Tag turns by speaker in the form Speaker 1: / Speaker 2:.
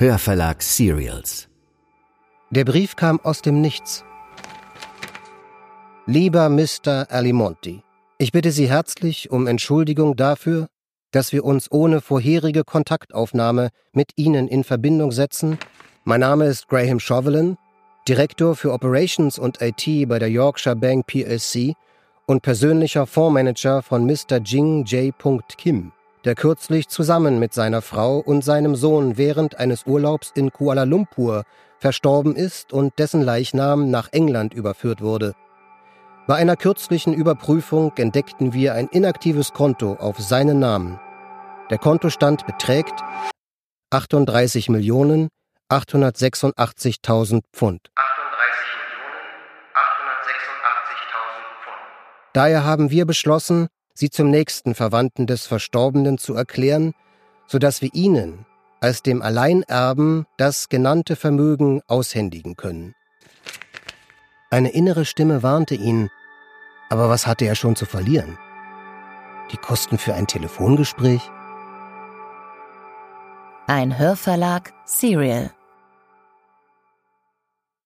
Speaker 1: Hörverlag Serials.
Speaker 2: Der Brief kam aus dem Nichts. Lieber Mr. Alimonti, ich bitte Sie herzlich um Entschuldigung dafür, dass wir uns ohne vorherige Kontaktaufnahme mit Ihnen in Verbindung setzen. Mein Name ist Graham Chauvelin, Direktor für Operations und IT bei der Yorkshire Bank plc und persönlicher Fondsmanager von Mr. Jing J. Kim der kürzlich zusammen mit seiner Frau und seinem Sohn während eines Urlaubs in Kuala Lumpur verstorben ist und dessen Leichnam nach England überführt wurde. Bei einer kürzlichen Überprüfung entdeckten wir ein inaktives Konto auf seinen Namen. Der Kontostand beträgt 38 Millionen 886.000 Pfund. Daher haben wir beschlossen, sie zum nächsten Verwandten des Verstorbenen zu erklären, so dass wir ihnen als dem Alleinerben das genannte Vermögen aushändigen können. Eine innere Stimme warnte ihn, aber was hatte er schon zu verlieren? Die Kosten für ein Telefongespräch?
Speaker 3: Ein Hörverlag Serial